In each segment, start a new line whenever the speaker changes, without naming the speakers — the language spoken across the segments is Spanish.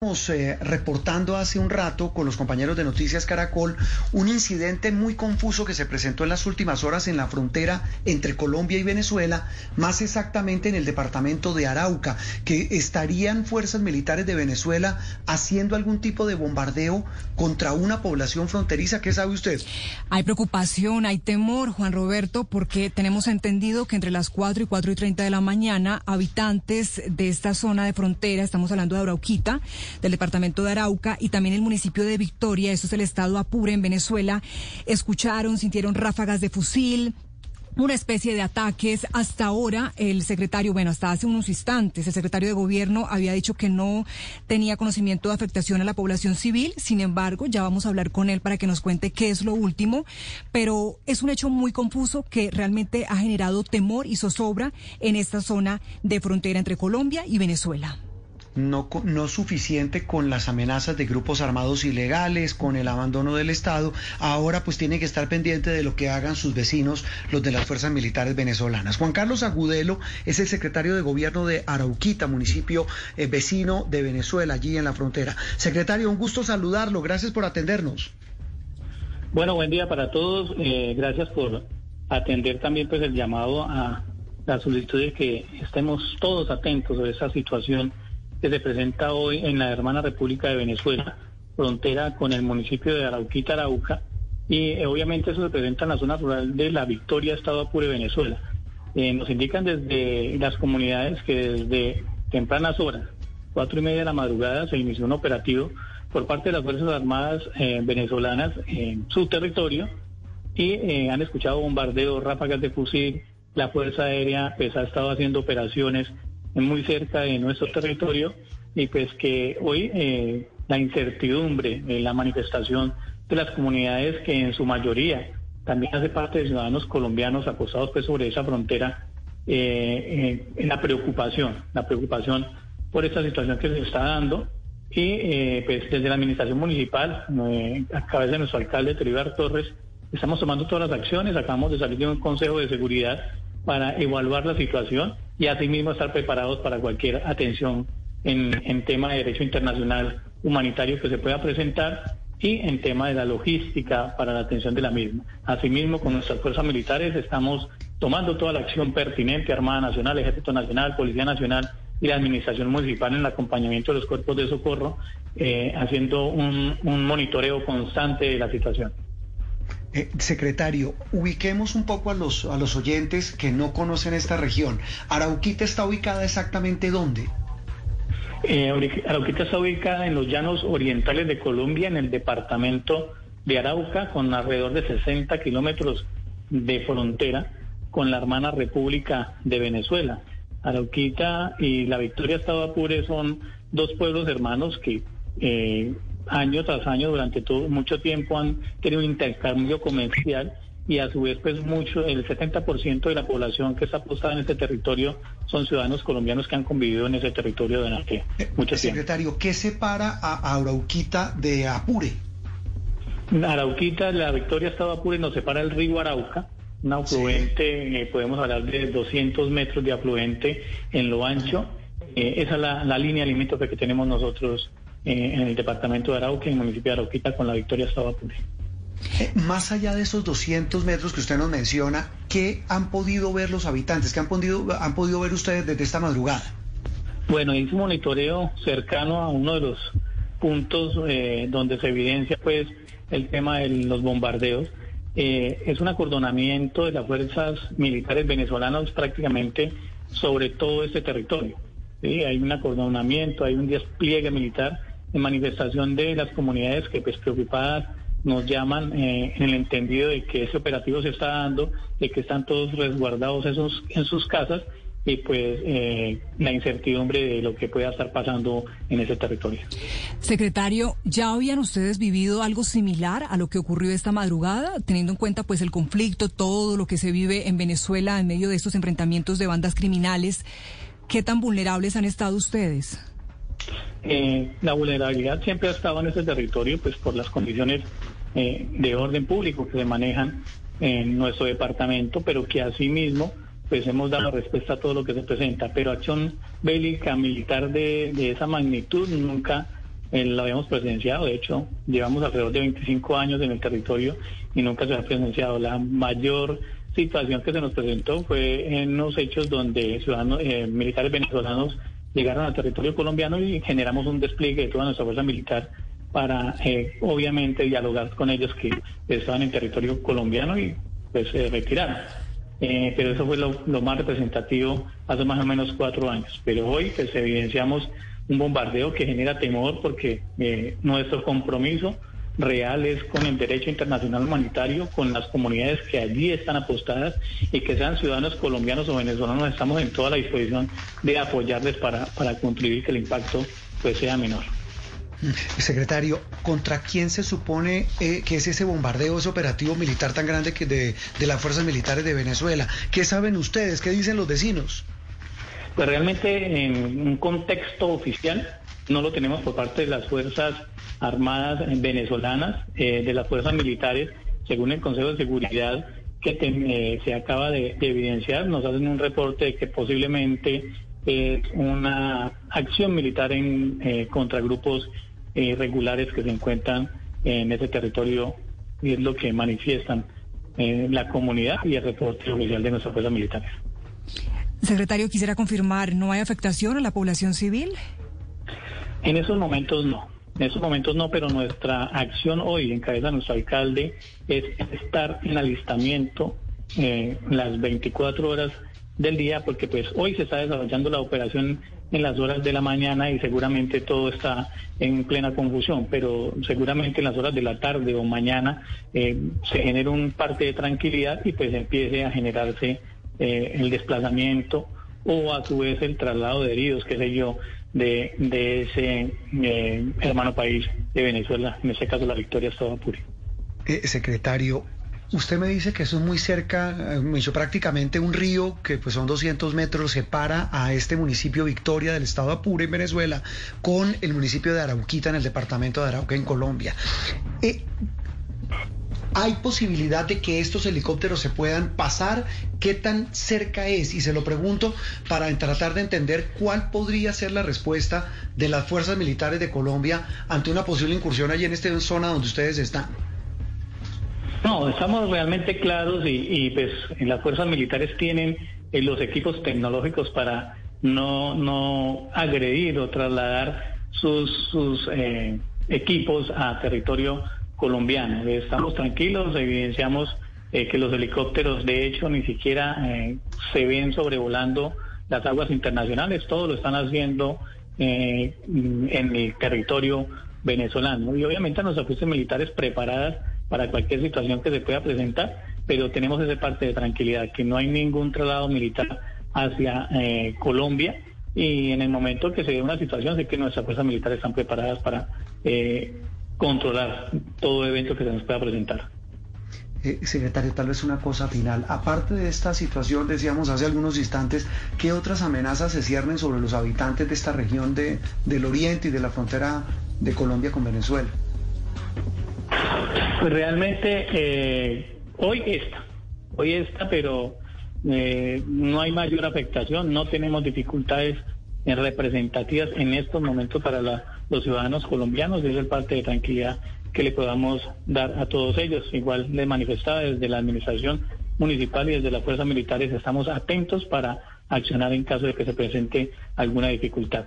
Estamos eh, reportando hace un rato con los compañeros de Noticias Caracol un incidente muy confuso que se presentó en las últimas horas en la frontera entre Colombia y Venezuela, más exactamente en el departamento de Arauca, que estarían fuerzas militares de Venezuela haciendo algún tipo de bombardeo contra una población fronteriza. ¿Qué sabe usted?
Hay preocupación, hay temor, Juan Roberto, porque tenemos entendido que entre las 4 y 4 y 30 de la mañana, habitantes de esta zona de frontera, estamos hablando de Arauquita, del departamento de Arauca y también el municipio de Victoria, eso es el estado Apure en Venezuela, escucharon, sintieron ráfagas de fusil, una especie de ataques. Hasta ahora, el secretario, bueno, hasta hace unos instantes, el secretario de gobierno había dicho que no tenía conocimiento de afectación a la población civil. Sin embargo, ya vamos a hablar con él para que nos cuente qué es lo último. Pero es un hecho muy confuso que realmente ha generado temor y zozobra en esta zona de frontera entre Colombia y Venezuela
no, no suficiente con las amenazas de grupos armados ilegales, con el abandono del Estado, ahora pues tiene que estar pendiente de lo que hagan sus vecinos, los de las fuerzas militares venezolanas. Juan Carlos Agudelo es el secretario de gobierno de Arauquita, municipio eh, vecino de Venezuela, allí en la frontera. Secretario, un gusto saludarlo, gracias por atendernos.
Bueno, buen día para todos, eh, gracias por atender también pues el llamado a la solicitud de que estemos todos atentos a esa situación que se presenta hoy en la hermana República de Venezuela, frontera con el municipio de Arauquita, Arauca, y eh, obviamente eso se presenta en la zona rural de La Victoria, Estado Apure, Venezuela. Eh, nos indican desde las comunidades que desde tempranas horas, cuatro y media de la madrugada, se inició un operativo por parte de las Fuerzas Armadas eh, venezolanas en su territorio y han escuchado bombardeos, ráfagas de fusil, la Fuerza Aérea pues, ha estado haciendo operaciones muy cerca de nuestro territorio y pues que hoy eh, la incertidumbre, en la manifestación de las comunidades que en su mayoría también hace parte de ciudadanos colombianos acostados pues sobre esa frontera, eh, eh, en la preocupación, la preocupación por esta situación que se está dando y pues desde la administración municipal, a cabeza de nuestro alcalde Teribar Torres, estamos tomando todas las acciones, acabamos de salir de un consejo de seguridad para evaluar la situación y asimismo estar preparados para cualquier atención en, en tema de derecho internacional humanitario que se pueda presentar y en tema de la logística para la atención de la misma. Asimismo, con nuestras fuerzas militares estamos tomando toda la acción pertinente, Armada Nacional, Ejército Nacional, Policía Nacional y la Administración Municipal en el acompañamiento de los cuerpos de socorro, eh, haciendo un, un monitoreo constante de la situación.
Eh, secretario, ubiquemos un poco a los, a los oyentes que no conocen esta región. ¿Arauquita está ubicada exactamente dónde?
Eh, Arauquita está ubicada en los llanos orientales de Colombia, en el departamento de Arauca, con alrededor de 60 kilómetros de frontera con la hermana República de Venezuela. Arauquita y la Victoria Estado Apure son dos pueblos hermanos que eh, año tras año, durante todo, mucho tiempo han tenido un intercambio comercial y a su vez pues mucho, el 70% de la población que está postada en este territorio son ciudadanos colombianos que han convivido en ese territorio durante eh, mucho
tiempo. Secretario, ¿qué separa a Arauquita de Apure?
Arauquita, la Victoria Estado Apure nos separa el río Arauca, un afluente, eh, podemos hablar de 200 metros de afluente en lo ancho. Eh, esa es la, la línea limítrofe que tenemos nosotros eh, en el departamento de Arauca, en el municipio de Arauquita, con la Victoria.
Eh, más allá de esos 200 metros que usted nos menciona, ¿qué han podido ver los habitantes? ¿Qué han podido, han podido ver ustedes desde esta madrugada?
Bueno, hice un monitoreo cercano a uno de los puntos eh, donde se evidencia pues el tema de los bombardeos. es un acordonamiento de las fuerzas militares venezolanas prácticamente sobre todo este territorio. Hay un acordonamiento, hay un despliegue militar en manifestación de las comunidades que pues preocupadas nos llaman eh, en el entendido de que ese operativo se está dando, de que están todos resguardados esos, en sus casas y pues eh, la incertidumbre de lo que pueda estar pasando en ese territorio.
Secretario, ¿ya habían ustedes vivido algo similar a lo que ocurrió esta madrugada, teniendo en cuenta pues el conflicto, todo lo que se vive en Venezuela en medio de estos enfrentamientos de bandas criminales? ¿Qué tan vulnerables han estado ustedes?
Eh, la vulnerabilidad siempre ha estado en ese territorio, pues por las condiciones eh, de orden público que se manejan en nuestro departamento, pero que asimismo pues hemos dado respuesta a todo lo que se presenta. Pero acción bélica militar de, esa magnitud nunca eh, lo habíamos presenciado, de hecho, llevamos alrededor de 25 años en el territorio y nunca se ha presenciado. La mayor situación que se nos presentó fue en los hechos donde ciudadanos eh, militares venezolanos llegaron al territorio colombiano y generamos un despliegue de toda nuestra fuerza militar para eh, obviamente dialogar con ellos que estaban en territorio colombiano y pues se retiraron. Eh, pero eso fue lo, más representativo hace más o menos cuatro años. Pero hoy pues evidenciamos un bombardeo que genera temor porque eh, nuestro compromiso real es con el derecho internacional humanitario, con las comunidades que allí están apostadas y que sean ciudadanos colombianos o venezolanos, estamos en toda la disposición de apoyarles para, para contribuir que el impacto pues sea menor.
Secretario, ¿contra quién se supone eh, que es ese bombardeo, ese operativo militar tan grande que de, las fuerzas militares de Venezuela? ¿Qué saben ustedes? ¿Qué dicen los vecinos?
Pues realmente en un contexto oficial no lo tenemos por parte de las Fuerzas Armadas venezolanas, eh, de las fuerzas militares, según el Consejo de Seguridad que eh, se acaba de, evidenciar, nos hacen un reporte de que posiblemente es una acción militar en contra grupos irregulares que se encuentran en ese territorio y es lo que manifiestan en la comunidad y el reporte oficial de nuestras fuerzas militares.
Secretario, quisiera confirmar, ¿no hay afectación a la población civil?
En esos momentos no. En esos momentos no, pero nuestra acción hoy, en cabeza de nuestro alcalde, es estar en alistamiento eh, las 24 horas del día, porque pues hoy se está desarrollando la operación en las horas de la mañana y seguramente todo está en plena confusión, pero seguramente en las horas de la tarde o mañana eh, se genera un parte de tranquilidad y pues empiece a generarse eh, el desplazamiento o a su vez el traslado de heridos, qué sé yo, de, de ese eh, hermano país de Venezuela, en este caso la Victoria Estado Apure.
secretario, Usted me dice que eso es muy cerca, eh, me dicho prácticamente un río que pues son 200 metros, separa a este municipio Victoria del estado Apure en Venezuela con el municipio de Arauquita en el departamento de Arauca en Colombia. Eh, ¿Hay posibilidad de que estos helicópteros se puedan pasar? ¿Qué tan cerca es? Y se lo pregunto para tratar de entender cuál podría ser la respuesta de las fuerzas militares de Colombia ante una posible incursión allí en esta zona donde ustedes están.
No, estamos realmente claros y, pues las fuerzas militares tienen eh, los equipos tecnológicos para no, no agredir o trasladar sus, sus eh, equipos a territorio colombiano. Estamos tranquilos, evidenciamos eh, que los helicópteros de hecho ni siquiera se ven sobrevolando las aguas internacionales, todo lo están haciendo en el territorio venezolano. Y obviamente nuestras fuerzas militares preparadas para cualquier situación que se pueda presentar, pero tenemos esa parte de tranquilidad, que no hay ningún traslado militar hacia eh, Colombia y en el momento que se dé una situación sé que nuestras fuerzas militares están preparadas para eh, controlar todo evento que se nos pueda presentar.
Eh, secretario, tal vez una cosa final. Aparte de esta situación, decíamos hace algunos instantes, ¿qué otras amenazas se ciernen sobre los habitantes de esta región de, del oriente y de la frontera de Colombia con Venezuela?
Pues realmente eh, hoy está, hoy está, pero eh, no hay mayor afectación, no tenemos dificultades representativas en estos momentos para los ciudadanos colombianos, es el parte de tranquilidad que le podamos dar a todos ellos. Igual le manifestaba desde la administración municipal y desde las fuerzas militares estamos atentos para accionar en caso de que se presente alguna dificultad.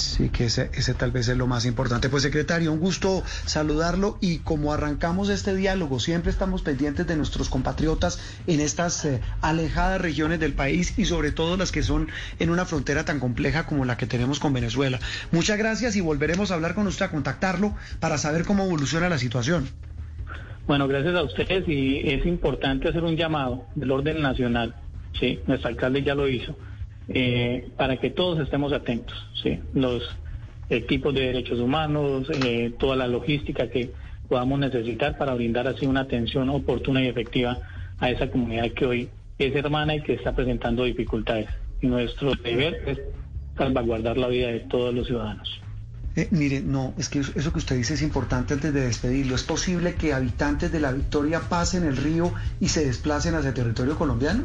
Sí, que ese, ese, tal vez es lo más importante. Pues secretario, un gusto saludarlo y como arrancamos este diálogo, siempre estamos pendientes de nuestros compatriotas en estas eh, alejadas regiones del país y sobre todo las que son en una frontera tan compleja como la que tenemos con Venezuela. Muchas gracias y volveremos a hablar con usted, a contactarlo para saber cómo evoluciona la situación.
Bueno, gracias a ustedes y es importante hacer un llamado del orden nacional. Sí, nuestro alcalde ya lo hizo eh, para que todos estemos atentos, ¿sí? los equipos de derechos humanos, eh, toda la logística que podamos necesitar para brindar así una atención oportuna y efectiva a esa comunidad que hoy es hermana y que está presentando dificultades. Y nuestro deber es salvaguardar la vida de todos los ciudadanos.
Eh, mire, no, es que eso que usted dice es importante antes de despedirlo. ¿Es posible que habitantes de la Victoria pasen el río y se desplacen hacia el territorio colombiano?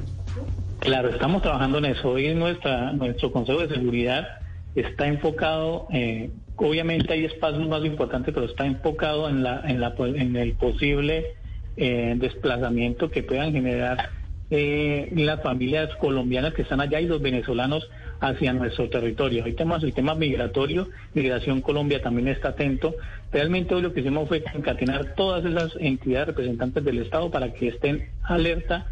Claro, estamos trabajando en eso. Hoy nuestra, nuestro Consejo de Seguridad está enfocado eh, obviamente hay espacios más importantes, pero está enfocado en, la, el posible eh, desplazamiento que puedan generar eh, las familias colombianas que están allá y los venezolanos hacia nuestro territorio. Ahí tenemos el tema migratorio, Migración Colombia también está atento. Realmente hoy lo que hicimos fue concatenar todas esas entidades representantes del Estado para que estén alerta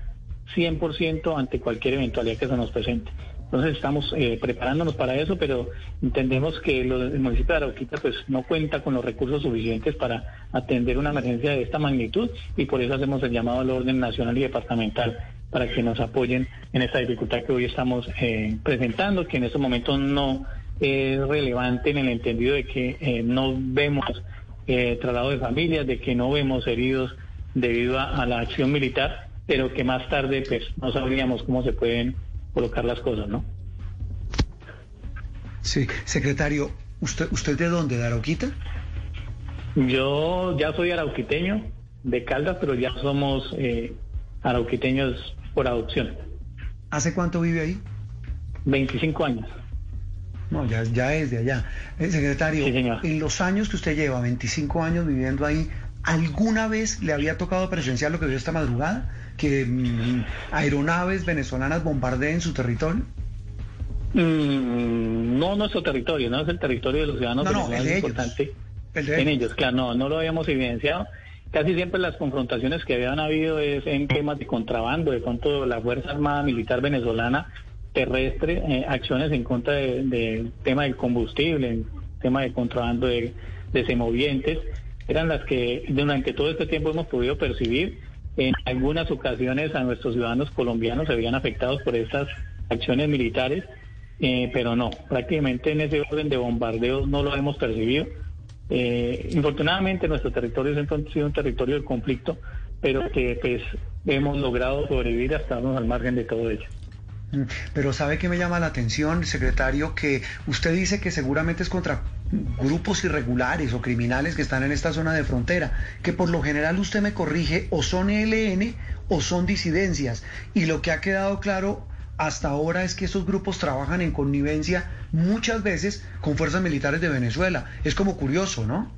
100% ante cualquier eventualidad que se nos presente. Entonces estamos eh, preparándonos para eso, pero entendemos que el municipio de Arauquita pues no cuenta con los recursos suficientes para atender una emergencia de esta magnitud y por eso hacemos el llamado al orden nacional y departamental para que nos apoyen en esta dificultad que hoy estamos eh, presentando, que en estos momentos no es relevante en el entendido de que eh, no vemos traslado de familias, de que no vemos heridos debido a, la acción militar, pero que más tarde pues no sabríamos cómo se pueden colocar las cosas, ¿no?
Sí, secretario, ¿usted, usted de dónde? ¿De Arauquita?
Yo ya soy arauquiteño de Caldas, pero ya somos eh, arauquiteños por adopción.
¿Hace cuánto vive ahí?
25 años.
No, ya, ya es de allá. Eh, secretario, en los años que usted lleva, 25 años viviendo ahí, ¿alguna vez le había tocado presenciar lo que vio esta madrugada? que mm, aeronaves venezolanas bombardeen su territorio?
Mm, no nuestro territorio, no es el territorio de los ciudadanos
no, no, el de importante.
en ellos, claro, no, no lo habíamos evidenciado. Casi siempre las confrontaciones que habían habido es en temas de contrabando, de pronto la Fuerza Armada Militar Venezolana terrestre, eh, acciones en contra del tema del combustible, tema de contrabando de, de semovientes, eran las que durante todo este tiempo hemos podido percibir en algunas ocasiones a nuestros ciudadanos colombianos se veían afectados por estas acciones militares, eh, pero no, prácticamente en ese orden de bombardeos no lo hemos percibido. Eh, infortunadamente nuestro territorio siempre ha sido un territorio de conflicto, pero que pues hemos logrado sobrevivir hasta al margen de todo ello.
Mm, pero sabe que me llama la atención, secretario, que usted dice que seguramente es contra grupos irregulares o criminales que están en esta zona de frontera, que por lo general usted me corrige o son ELN o son disidencias. Y lo que ha quedado claro hasta ahora es que esos grupos trabajan en connivencia muchas veces con fuerzas militares de Venezuela. Es como curioso, ¿no?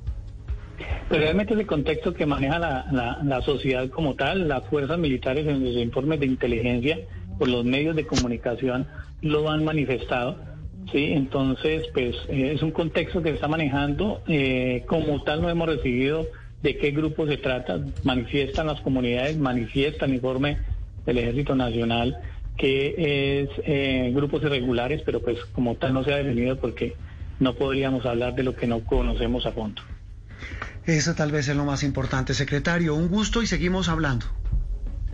Pero realmente es el contexto que maneja la, la sociedad como tal, las fuerzas militares en los informes de inteligencia, por los medios de comunicación, lo han manifestado Sí, entonces, pues eh, es un contexto que se está manejando. Eh, como tal, no hemos recibido de qué grupo se trata. Manifiestan las comunidades, manifiesta el informe del Ejército Nacional que es eh, grupos irregulares, pero pues como tal no se ha definido porque no podríamos hablar de lo que no conocemos a fondo.
Eso tal vez es lo más importante, secretario. Un gusto y seguimos hablando.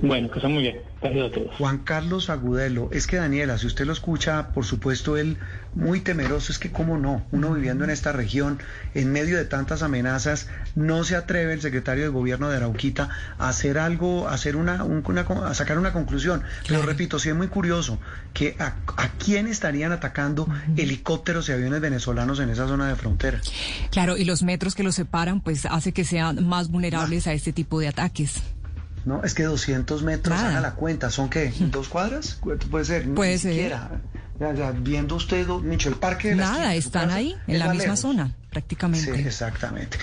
Bueno, que muy bien. Gracias a todos.
Juan Carlos Agudelo, es que Daniela, si usted lo escucha, por supuesto, él muy temeroso, es que cómo no, uno viviendo en esta región, en medio de tantas amenazas, no se atreve el secretario de gobierno de Arauquita a hacer algo, a, hacer una, a sacar una conclusión. Pero repito, sí es muy curioso que a, quién estarían atacando helicópteros y aviones venezolanos en esa zona de frontera.
Claro, y los metros que los separan, pues hace que sean más vulnerables a este tipo de ataques.
No, es que 200 metros, haga la cuenta, ¿son qué? ¿Dos cuadras? Puede ser,
Puede
ni
ser.
siquiera. viendo usted, Micho, el parque de
Nada, están ahí, en la misma zona, prácticamente.
Sí, exactamente.